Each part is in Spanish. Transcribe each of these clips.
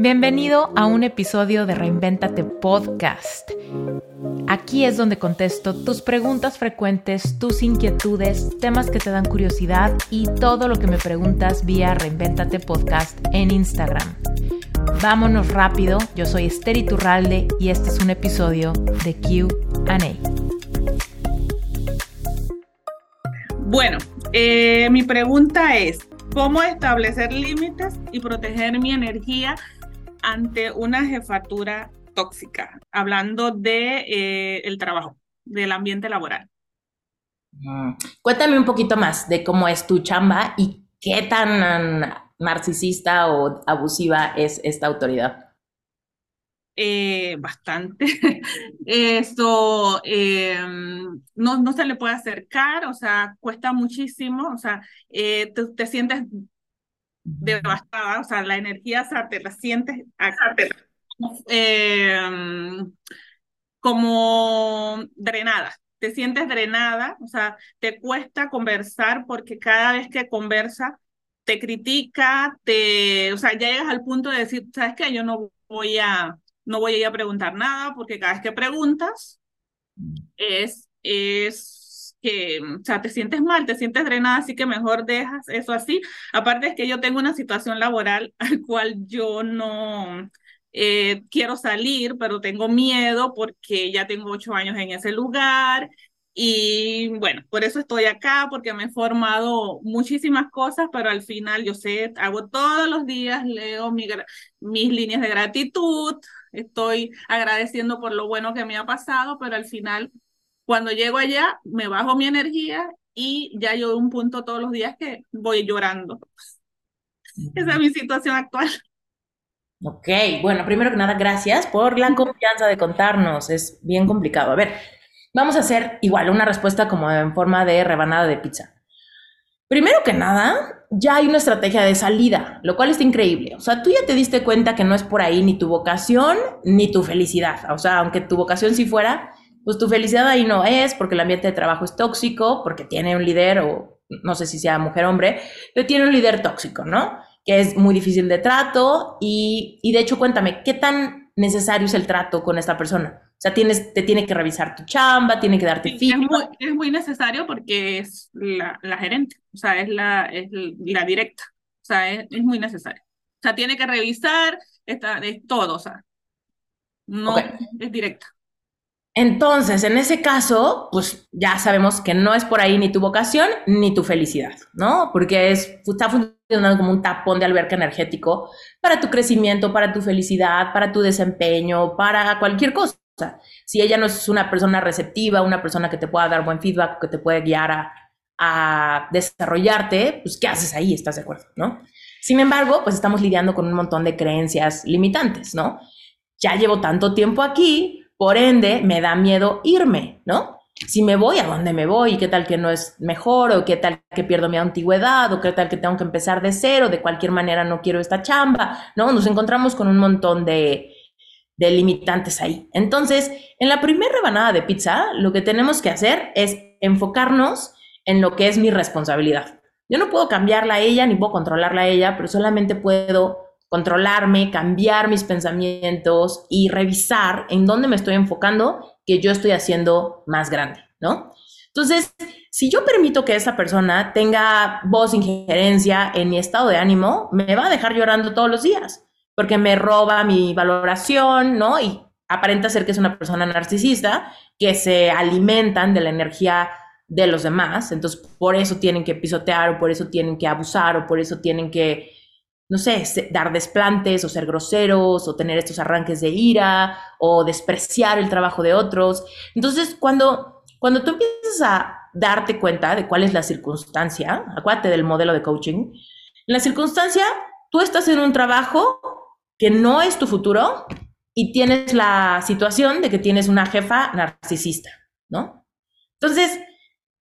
Bienvenido a un episodio de Reinventate Podcast. Aquí es donde contesto tus preguntas frecuentes, tus inquietudes, temas que te dan curiosidad y todo lo que me preguntas vía Reinventate Podcast en Instagram. Vámonos rápido, yo soy Esther Iturralde y este es un episodio de QA. Bueno, eh, mi pregunta es, ¿cómo establecer límites y proteger mi energía ante una jefatura tóxica, hablando de eh, el trabajo, del ambiente laboral. Mm. Cuéntame un poquito más de cómo es tu chamba y qué tan narcisista o abusiva es esta autoridad. Eh, bastante. Eso em, no, no se le puede acercar, o sea, cuesta muchísimo, o sea, eh, te, sientes devastada, o sea, la energía, te la sientes em, como drenada, te sientes drenada, o sea, te cuesta conversar porque cada vez que conversa te critica, te, o sea, ya llegas al punto de decir, ¿sabes qué? Yo no voy a, no voy a ir a preguntar nada porque cada vez que preguntas es, es que, o sea, te sientes mal, te sientes drenada, así que mejor dejas eso así. Aparte es que yo tengo una situación laboral al cual yo no eh, quiero salir, pero tengo miedo porque ya tengo ocho años en ese lugar. Y bueno, por eso estoy acá, porque me he formado muchísimas cosas, pero al final yo sé, hago todos los días, leo mis líneas de gratitud, estoy agradeciendo por lo bueno que me ha pasado, pero al final cuando llego allá, me bajo mi energía y ya yo un punto todos los días que voy llorando. Esa es mi situación actual. Ok, bueno, primero que nada, gracias por la confianza de contarnos. Es bien complicado. A ver, vamos a hacer igual una respuesta como en forma de rebanada de pizza. Primero que nada, ya hay una estrategia de salida, lo cual está increíble. O sea, tú ya te diste cuenta que no es por ahí ni tu vocación ni tu felicidad. O sea, aunque tu vocación sí fuera, pues tu felicidad ahí no es porque el ambiente de trabajo es tóxico, porque tiene un líder o no sé si sea mujer o hombre, pero tiene un líder tóxico, ¿no? Que es muy difícil de trato y, y de hecho cuéntame, ¿qué tan necesario es el trato con esta persona? O sea, tienes, te tiene que revisar tu chamba, tiene que darte sí, es, muy, necesario porque es la, la, gerente, o sea, es la, es la directa, o sea, es, es muy necesario. O sea, tiene que revisar, está, es todo, o sea, no es directa. Entonces, en ese caso, pues ya sabemos que no es por ahí ni tu vocación ni tu felicidad, ¿no? Porque es, está funcionando como un tapón de alberca energético para tu crecimiento, para tu felicidad, para tu desempeño, para cualquier cosa. Si ella no es una persona receptiva, una persona que te pueda dar buen feedback, que te puede guiar a, a desarrollarte, pues ¿qué haces ahí? ¿Estás de acuerdo? ¿No? Sin embargo, pues estamos lidiando con un montón de creencias limitantes, ¿no? Ya llevo tanto tiempo aquí, por ende, me da miedo irme, ¿no? Si me voy, ¿a dónde me voy? ¿Qué tal que no es mejor? ¿O qué tal que pierdo mi antigüedad? ¿O qué tal que tengo que empezar de cero? De cualquier manera no quiero esta chamba, ¿no? Nos encontramos con un montón de, limitantes ahí. Entonces, en la primera rebanada de pizza, lo que tenemos que hacer es enfocarnos en lo que es mi responsabilidad. Yo no puedo cambiarla a ella, ni puedo controlarla a ella, pero solamente puedo controlarme, cambiar mis pensamientos y revisar en dónde me estoy enfocando que yo estoy haciendo más grande, ¿no? Entonces, si yo permito que esa persona tenga voz, injerencia en mi estado de ánimo, me va a dejar llorando todos los días, porque me roba mi valoración, ¿no? Y aparenta ser que es una persona narcisista, que se alimentan de la energía de los demás, entonces por eso tienen que pisotear o por eso tienen que abusar o por eso tienen que no sé, dar desplantes o ser groseros o tener estos arranques de ira o despreciar el trabajo de otros. Entonces, cuando, cuando tú empiezas a darte cuenta de cuál es la circunstancia, acuérdate del modelo de coaching, en la circunstancia, tú estás en un trabajo que no es tu futuro y tienes la situación de que tienes una jefa narcisista, ¿no? Entonces,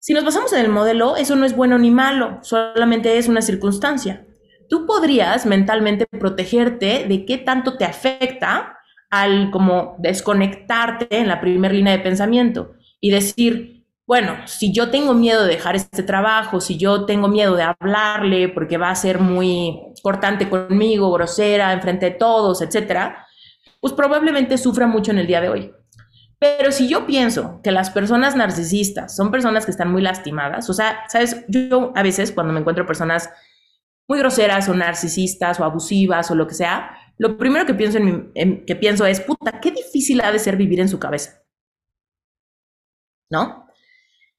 si nos basamos en el modelo, eso no es bueno ni malo, solamente es una circunstancia tú podrías mentalmente protegerte de qué tanto te afecta al como desconectarte en la primera línea de pensamiento y decir, bueno, si yo tengo miedo de dejar este trabajo, si yo tengo miedo de hablarle porque va a ser muy cortante conmigo, grosera, enfrente de todos, etcétera, pues probablemente sufra mucho en el día de hoy. Pero si yo pienso que las personas narcisistas son personas que están muy lastimadas, o sea, sabes, yo a veces cuando me encuentro personas muy groseras o narcisistas o abusivas o lo que sea, lo primero que pienso, en que pienso es, puta, qué difícil ha de ser vivir en su cabeza. ¿No?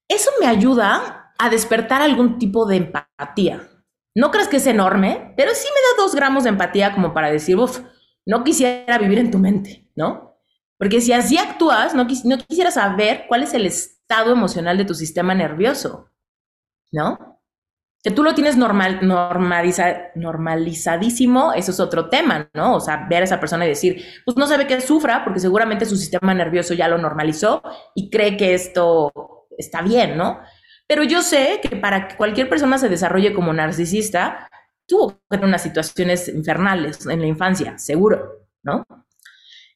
Eso me ayuda a despertar algún tipo de empatía. No crees que es enorme, pero sí me da dos gramos de empatía como para decir, uff, no quisiera vivir en tu mente, ¿no? Porque si así actúas, no, no quisiera saber cuál es el estado emocional de tu sistema nervioso, ¿no? Que tú lo tienes normal, normalizadísimo, eso es otro tema, ¿no? O sea, ver a esa persona y decir, pues no sabe que sufra porque seguramente su sistema nervioso ya lo normalizó y cree que esto está bien, ¿no? Pero yo sé que para que cualquier persona se desarrolle como narcisista, tuvo que unas situaciones infernales en la infancia, seguro, ¿no?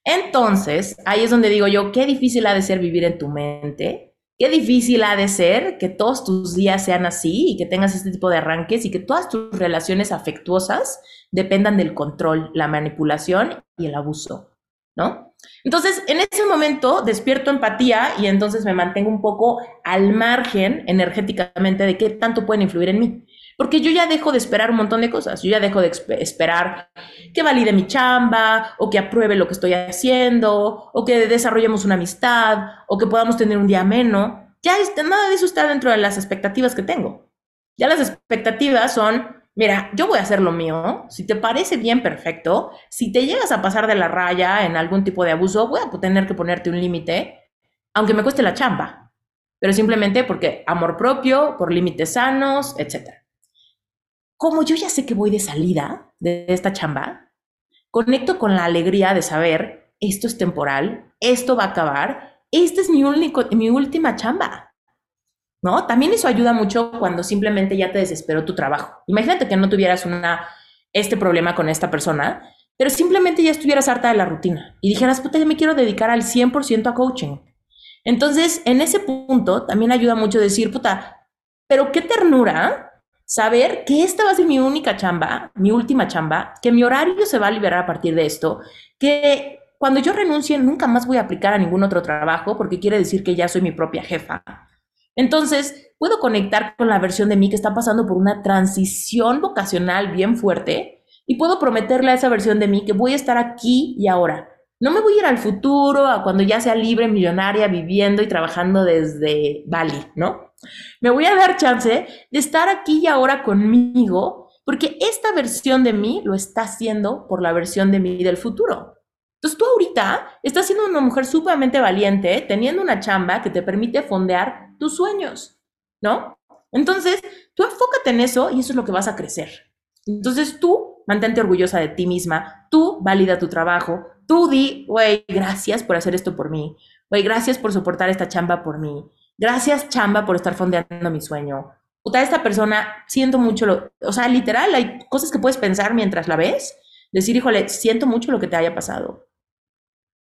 Entonces, ahí es donde digo yo, qué difícil ha de ser vivir en tu mente, qué difícil ha de ser que todos tus días sean así y que tengas este tipo de arranques y que todas tus relaciones afectuosas dependan del control, la manipulación y el abuso, ¿no? Entonces, en ese momento despierto empatía y entonces me mantengo un poco al margen energéticamente de qué tanto pueden influir en mí. Porque yo ya dejo de esperar un montón de cosas. Yo ya dejo de esperar que valide mi chamba, o que apruebe lo que estoy haciendo, o que desarrollemos una amistad, o que podamos tener un día ameno. Ya nada de eso está dentro de las expectativas que tengo. Ya las expectativas son mira, yo voy a hacer lo mío, si te parece bien, perfecto, si te llegas a pasar de la raya en algún tipo de abuso, voy a tener que ponerte un límite, aunque me cueste la chamba, pero simplemente porque amor propio, por límites sanos, etc. Como yo ya sé que voy de salida de esta chamba, conecto con la alegría de saber, esto es temporal, esto va a acabar, esta es mi, único, mi última chamba. ¿no? También eso ayuda mucho cuando simplemente ya te desesperó tu trabajo. Imagínate que no tuvieras una, este problema con esta persona, pero simplemente ya estuvieras harta de la rutina y dijeras, puta, ya me quiero dedicar al 100% a coaching. Entonces, en ese punto también ayuda mucho decir, puta, pero qué ternura saber que esta va a ser mi única chamba, mi última chamba, que mi horario se va a liberar a partir de esto, que cuando yo renuncie nunca más voy a aplicar a ningún otro trabajo porque quiere decir que ya soy mi propia jefa entonces, puedo conectar con la versión de mí que está pasando por una transición vocacional bien fuerte y puedo prometerle a esa versión de mí que voy a estar aquí y ahora. No me voy a ir al futuro, a cuando ya sea libre, millonaria, viviendo y trabajando desde Bali, ¿no? Me voy a dar chance de estar aquí y ahora conmigo, porque esta versión de mí lo está haciendo por la versión de mí del futuro. Entonces tú ahorita estás siendo una mujer sumamente valiente, teniendo una chamba que te permite fondear tus sueños, ¿no? Entonces, tú enfócate en eso y eso es lo que vas a crecer. Entonces, tú mantente orgullosa de ti misma, tú valida tu trabajo, tú di, güey, gracias por hacer esto por mí, güey, gracias por soportar esta chamba por mí, gracias chamba por estar fondeando mi sueño. Puta, esta persona, siento mucho, lo, o sea, literal, hay cosas que puedes pensar mientras la ves, decir, híjole, siento mucho lo que te haya pasado.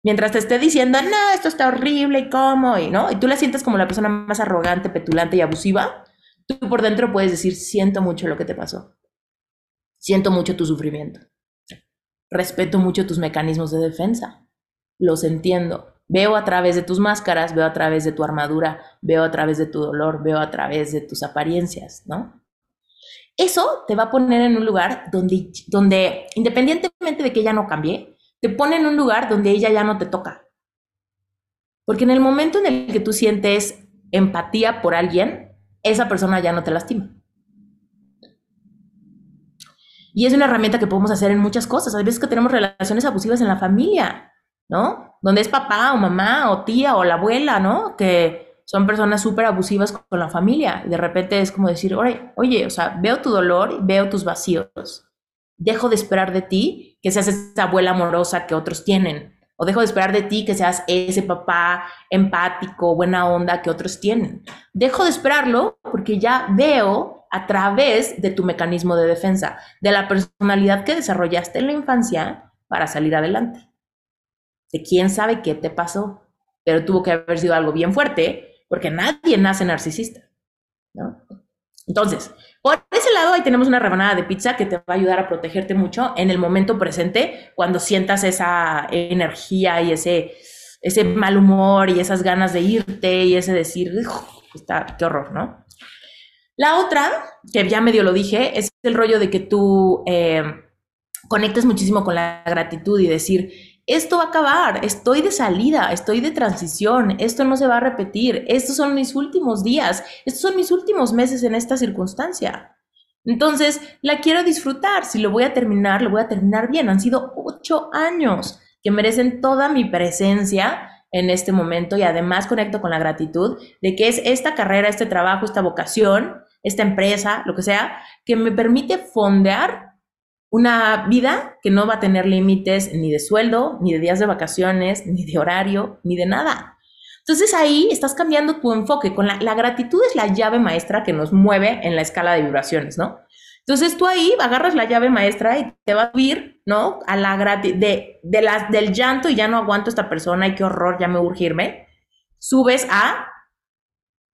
Mientras te esté diciendo, no, esto está horrible y cómo, y no, y tú la sientes como la persona más arrogante, petulante y abusiva, tú por dentro puedes decir, siento mucho lo que te pasó. Siento mucho tu sufrimiento. Respeto mucho tus mecanismos de defensa. Los entiendo. Veo a través de tus máscaras, veo a través de tu armadura, veo a través de tu dolor, veo a través de tus apariencias, ¿no? Eso te va a poner en un lugar donde, donde independientemente de que ella no cambie, te pone en un lugar donde ella ya no te toca. Porque en el momento en el que tú sientes empatía por alguien, esa persona ya no te lastima. Y es una herramienta que podemos hacer en muchas cosas. Hay veces que tenemos relaciones abusivas en la familia, ¿no? Donde es papá o mamá o tía o la abuela, ¿no? Que son personas súper abusivas con la familia. de repente es como decir, oye, oye, o sea, veo tu dolor, veo tus vacíos dejo de esperar de ti que seas esa abuela amorosa que otros tienen. O dejo de esperar de ti que seas ese papá empático, buena onda que otros tienen. Dejo de esperarlo porque ya veo a través de tu mecanismo de defensa, de la personalidad que desarrollaste en la infancia para salir adelante. De quién sabe qué te pasó, pero tuvo que haber sido algo bien fuerte, porque nadie nace narcisista, ¿no? Entonces, por ese lado, ahí tenemos una rebanada de pizza que te va a ayudar a protegerte mucho en el momento presente, cuando sientas esa energía y ese, ese mal humor y esas ganas de irte y ese decir, está, qué horror, ¿no? La otra, que ya medio lo dije, es el rollo de que tú eh, conectes muchísimo con la gratitud y decir, esto va a acabar, estoy de salida, estoy de transición, esto no se va a repetir, estos son mis últimos días, estos son mis últimos meses en esta circunstancia. Entonces, la quiero disfrutar, si lo voy a terminar, lo voy a terminar bien. Han sido ocho años que merecen toda mi presencia en este momento y además conecto con la gratitud de que es esta carrera, este trabajo, esta vocación, esta empresa, lo que sea, que me permite fondear una vida que no va a tener límites ni de sueldo, ni de días de vacaciones, ni de horario, ni de nada. Entonces ahí estás cambiando tu enfoque. Con la, gratitud es la llave maestra que nos mueve en la escala de vibraciones, ¿no? Entonces tú ahí agarras la llave maestra y te va a subir, ¿no? A la gratitud, de, de del llanto y ya no aguanto esta persona y qué horror, ya me urge irme. Subes a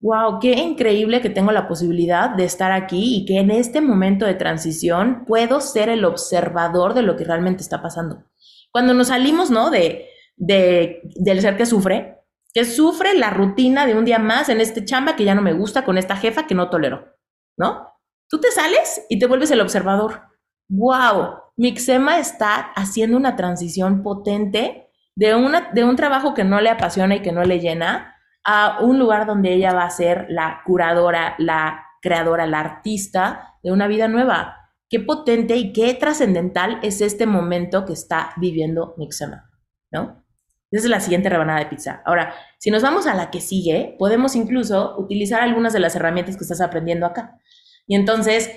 Wow, qué increíble que tengo la posibilidad de estar aquí y que en este momento de transición puedo ser el observador de lo que realmente está pasando. Cuando nos salimos, ¿no? De, de, del ser que sufre, que sufre la rutina de un día más en este chamba que ya no me gusta con esta jefa que no tolero, ¿no? Tú te sales y te vuelves el observador. Wow, Mixema está haciendo una transición potente de, una, de un trabajo que no le apasiona y que no le llena a un lugar donde ella va a ser la curadora, la creadora, la artista de una vida nueva. Qué potente y qué trascendental es este momento que está viviendo Mixema, ¿no? Esa es la siguiente rebanada de pizza. Ahora, si nos vamos a la que sigue, podemos incluso utilizar algunas de las herramientas que estás aprendiendo acá. Y entonces,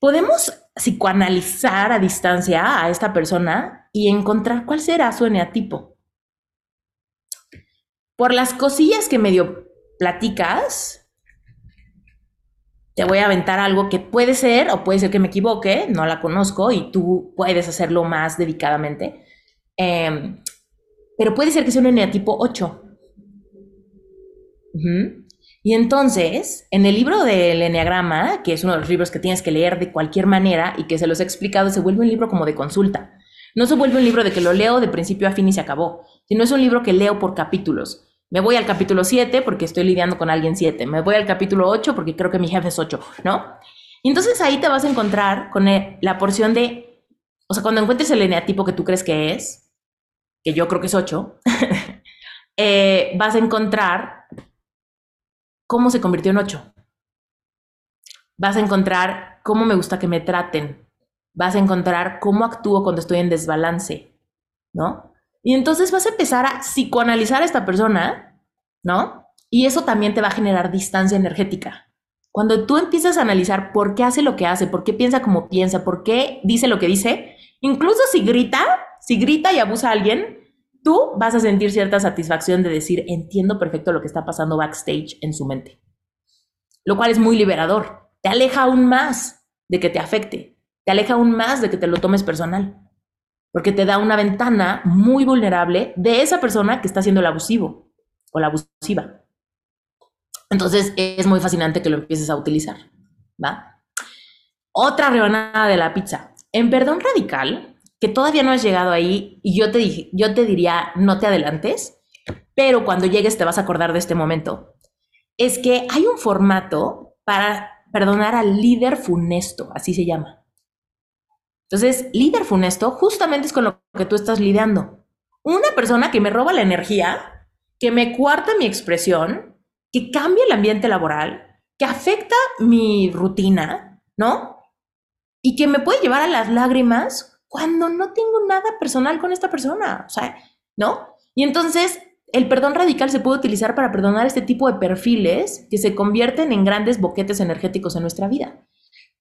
podemos psicoanalizar a distancia a esta persona y encontrar cuál será su eneatipo por las cosillas que medio platicas, te voy a aventar algo que puede ser, o puede ser que me equivoque, no la conozco y tú puedes hacerlo más dedicadamente. Em, pero puede ser que sea un eneatipo 8. Y entonces, en el libro del Enneagrama, que es uno de los libros que tienes que leer de cualquier manera y que se los he explicado, se vuelve un libro como de consulta. No se vuelve un libro de que lo leo de principio a fin y se acabó, sino es un libro que leo por capítulos. Me voy al capítulo 7 porque estoy lidiando con alguien 7. Me voy al capítulo 8 porque creo que mi jefe es 8, ¿no? Y entonces ahí te vas a encontrar con la porción de, o sea, cuando encuentres el eneatipo que tú crees que es, que yo creo que es 8, eh, vas a encontrar cómo se convirtió en 8. Vas a encontrar cómo me gusta que me traten. Vas a encontrar cómo actúo cuando estoy en desbalance, ¿no? Y entonces vas a empezar a psicoanalizar a esta persona, ¿no? Y eso también te va a generar distancia energética. Cuando tú empiezas a analizar por qué hace lo que hace, por qué piensa como piensa, por qué dice lo que dice, incluso si grita, si grita y abusa a alguien, tú vas a sentir cierta satisfacción de decir, entiendo perfecto lo que está pasando backstage en su mente. Lo cual es muy liberador. Te aleja aún más de que te afecte. Te aleja aún más de que te lo tomes personal porque te da una ventana muy vulnerable de esa persona que está haciendo el abusivo o la abusiva. Entonces es muy fascinante que lo empieces a utilizar, ¿va? Otra rebanada de la pizza. En perdón radical, que todavía no has llegado ahí y yo te, dije, yo te diría no te adelantes, pero cuando llegues te vas a acordar de este momento. Es que hay un formato para perdonar al líder funesto, así se llama. Entonces, líder funesto justamente es con lo que tú estás lidiando. Una persona que me roba la energía, que me cuarta mi expresión, que cambia el ambiente laboral, que afecta mi rutina, ¿no? Y que me puede llevar a las lágrimas cuando no tengo nada personal con esta persona, o ¿no? Y entonces el perdón radical se puede utilizar para perdonar este tipo de perfiles que se convierten en grandes boquetes energéticos en nuestra vida.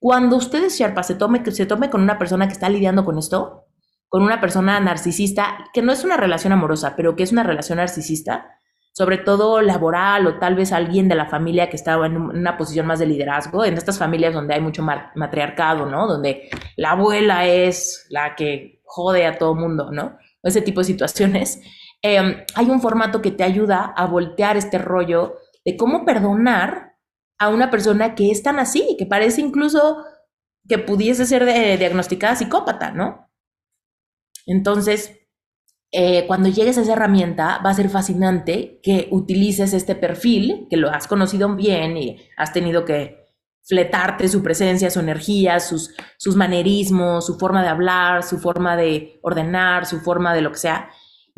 Cuando ustedes, Sherpa, se tome, se tome con una persona que está lidiando con esto, con una persona narcisista, que no es una relación amorosa, pero que es una relación narcisista, sobre todo laboral o tal vez alguien de la familia que está en una posición más de liderazgo, en estas familias donde hay mucho matriarcado, ¿no? Donde la abuela es la que jode a todo mundo, ¿no? Ese tipo de situaciones. Em, hay un formato que te ayuda a voltear este rollo de cómo perdonar a una persona que es tan así, que parece incluso que pudiese ser diagnosticada psicópata, ¿no? Entonces, eh, cuando llegues a esa herramienta, va a ser fascinante que utilices este perfil, que lo has conocido bien y has tenido que fletarte su presencia, su energía, sus, sus manerismos, su forma de hablar, su forma de ordenar, su forma de lo que sea.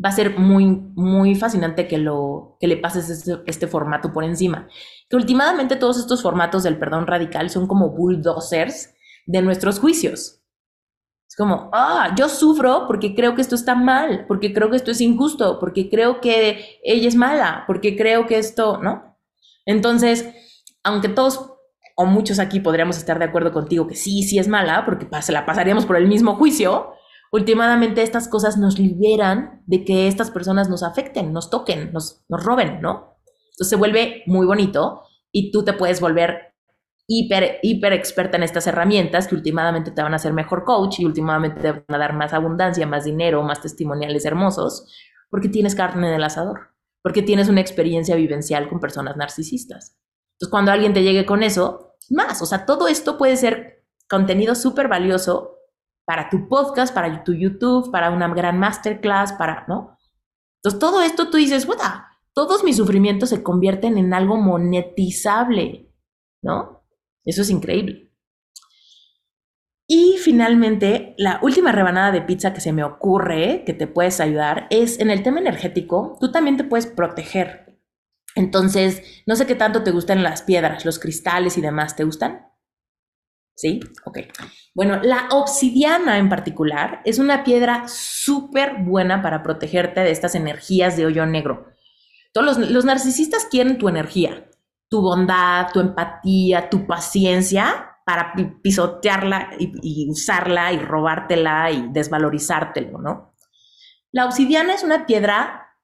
Va a ser muy, muy fascinante que, lo, que le pases este, este formato por encima. Que últimamente todos estos formatos del perdón radical son como bulldozers de nuestros juicios. Es como, ah, yo sufro porque creo que esto está mal, porque creo que esto es injusto, porque creo que ella es mala, porque creo que esto, ¿no? Entonces, aunque todos o muchos aquí podríamos estar de acuerdo contigo que sí, sí es mala, porque se la pasaríamos por el mismo juicio, últimamente estas cosas nos liberan de que estas personas nos afecten, nos toquen, nos, nos roben, ¿no? Entonces se vuelve muy bonito y tú te puedes volver hiper, hiper experta en estas herramientas que últimamente te van a hacer mejor coach y últimamente te van a dar más abundancia, más dinero, más testimoniales hermosos, porque tienes carne en el asador, porque tienes una experiencia vivencial con personas narcisistas. Entonces, cuando alguien te llegue con eso, más, o sea, todo esto puede ser contenido súper valioso para tu podcast, para tu YouTube, para una gran masterclass, para, ¿no? Entonces, todo esto tú dices, puta, todos mis sufrimientos se convierten en algo monetizable, ¿no? Eso es increíble. Y finalmente, la última rebanada de pizza que se me ocurre que te puedes ayudar es en el tema energético, tú también te puedes proteger. Entonces, no sé qué tanto te gustan las piedras, los cristales y demás, ¿te gustan? ¿Sí? Ok. Bueno, la obsidiana en particular es una piedra súper buena para protegerte de estas energías de hoyo negro. Todos los, los narcisistas quieren tu energía, tu bondad, tu empatía, tu paciencia para pisotearla y, usarla y robártela y desvalorizártelo, ¿no? La obsidiana es una piedra,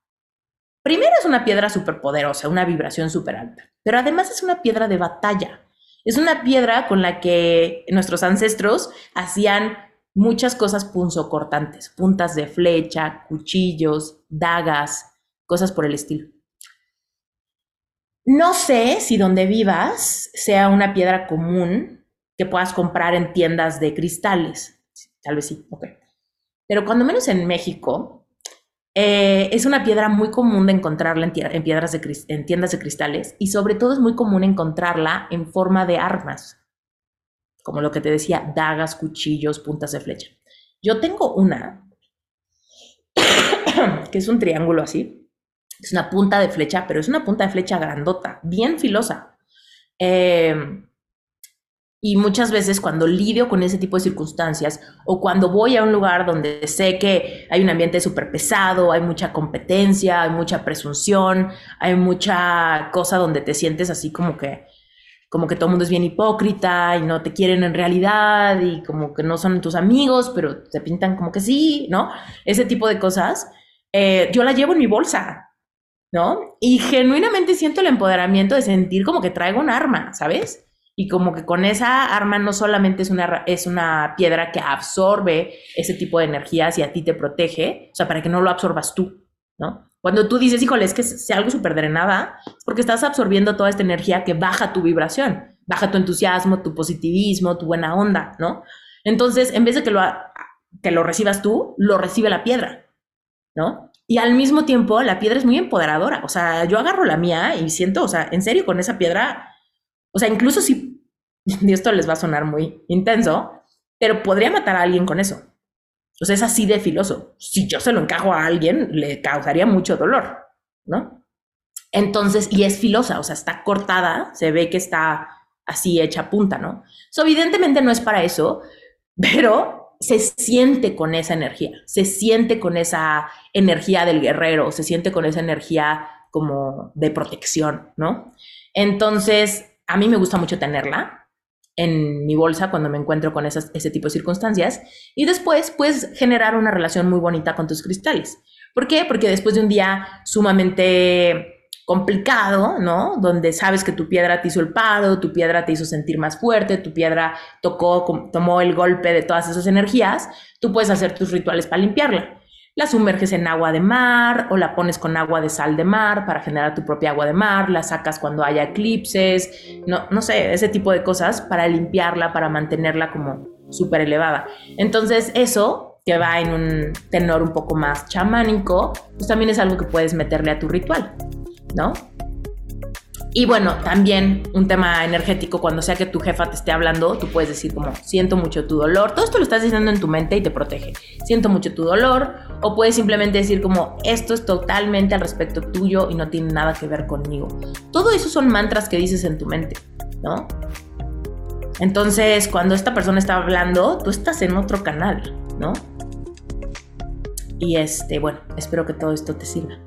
primero es una piedra súper poderosa, una vibración súper alta, pero además es una piedra de batalla. Es una piedra con la que nuestros ancestros hacían muchas cosas punzocortantes, puntas de flecha, cuchillos, dagas, cosas por el estilo. No sé si donde vivas sea una piedra común que puedas comprar en tiendas de cristales. Tal vez sí, ok. Pero cuando menos en México, eh, es una piedra muy común de encontrarla en, en, tiendas de cristales y sobre todo es muy común encontrarla en forma de armas, como lo que te decía, dagas, cuchillos, puntas de flecha. Yo tengo una, que es un triángulo así, es una punta de flecha, pero es una punta de flecha grandota, bien filosa. Eh, y muchas veces cuando lidio con ese tipo de circunstancias o cuando voy a un lugar donde sé que hay un ambiente súper pesado, hay mucha competencia, hay mucha presunción, hay mucha cosa donde te sientes así como que como que todo el mundo es bien hipócrita y no te quieren en realidad y como que no son tus amigos, pero te pintan como que sí, ¿no? Ese tipo de cosas. Eh, yo la llevo en mi bolsa, ¿no? Y genuinamente siento el empoderamiento de sentir como que traigo un arma, ¿sabes? Y como que con esa arma no solamente es una, es una piedra que absorbe ese tipo de energías y a ti te protege, o sea, para que no lo absorbas tú, ¿no? Cuando tú dices, híjole, es que sea algo súper drenada, porque estás absorbiendo toda esta energía que baja tu vibración, baja tu entusiasmo, tu positivismo, tu buena onda, ¿no? Entonces, en vez de que lo, que lo recibas tú, lo recibe la piedra, ¿no? Y al mismo tiempo, la piedra es muy empoderadora. O sea, yo agarro la mía y siento, o sea, en serio, con esa piedra, o sea, incluso si, esto les va a sonar muy intenso, pero podría matar a alguien con eso. O sea, es así de filoso. Si yo se lo encajo a alguien, le causaría mucho dolor, ¿no? Entonces, y es filosa, o sea, está cortada, se ve que está así hecha punta, ¿no? So, evidentemente no es para eso, pero se siente con esa energía, se siente con esa energía del guerrero, se siente con esa energía como de protección, ¿no? Entonces, a mí me gusta mucho tenerla en mi bolsa cuando me encuentro con esas, ese tipo de circunstancias y después puedes generar una relación muy bonita con tus cristales. ¿Por qué? Porque después de un día sumamente complicado, ¿no? Donde sabes que tu piedra te hizo el paro, tu piedra te hizo sentir más fuerte, tu piedra tocó, tomó el golpe de todas esas energías, tú puedes hacer tus rituales para limpiarla. la sumerges en agua de mar o la pones con agua de sal de mar para generar tu propia agua de mar, la sacas cuando haya eclipses, no, no sé, ese tipo de cosas para limpiarla, para mantenerla como súper elevada. Entonces eso, que va en un tenor un poco más chamánico, pues también es algo que puedes meterle a tu ritual, ¿no? Y bueno, también un tema energético, cuando sea que tu jefa te esté hablando, tú puedes decir como, siento mucho tu dolor. Todo esto lo estás diciendo en tu mente y te protege. Siento mucho tu dolor. O puedes simplemente decir como, esto es totalmente al respecto tuyo y no tiene nada que ver conmigo. Todo eso son mantras que dices en tu mente, ¿no? Entonces, cuando esta persona está hablando, tú estás en otro canal, ¿no? Y este, bueno, espero que todo esto te sirva.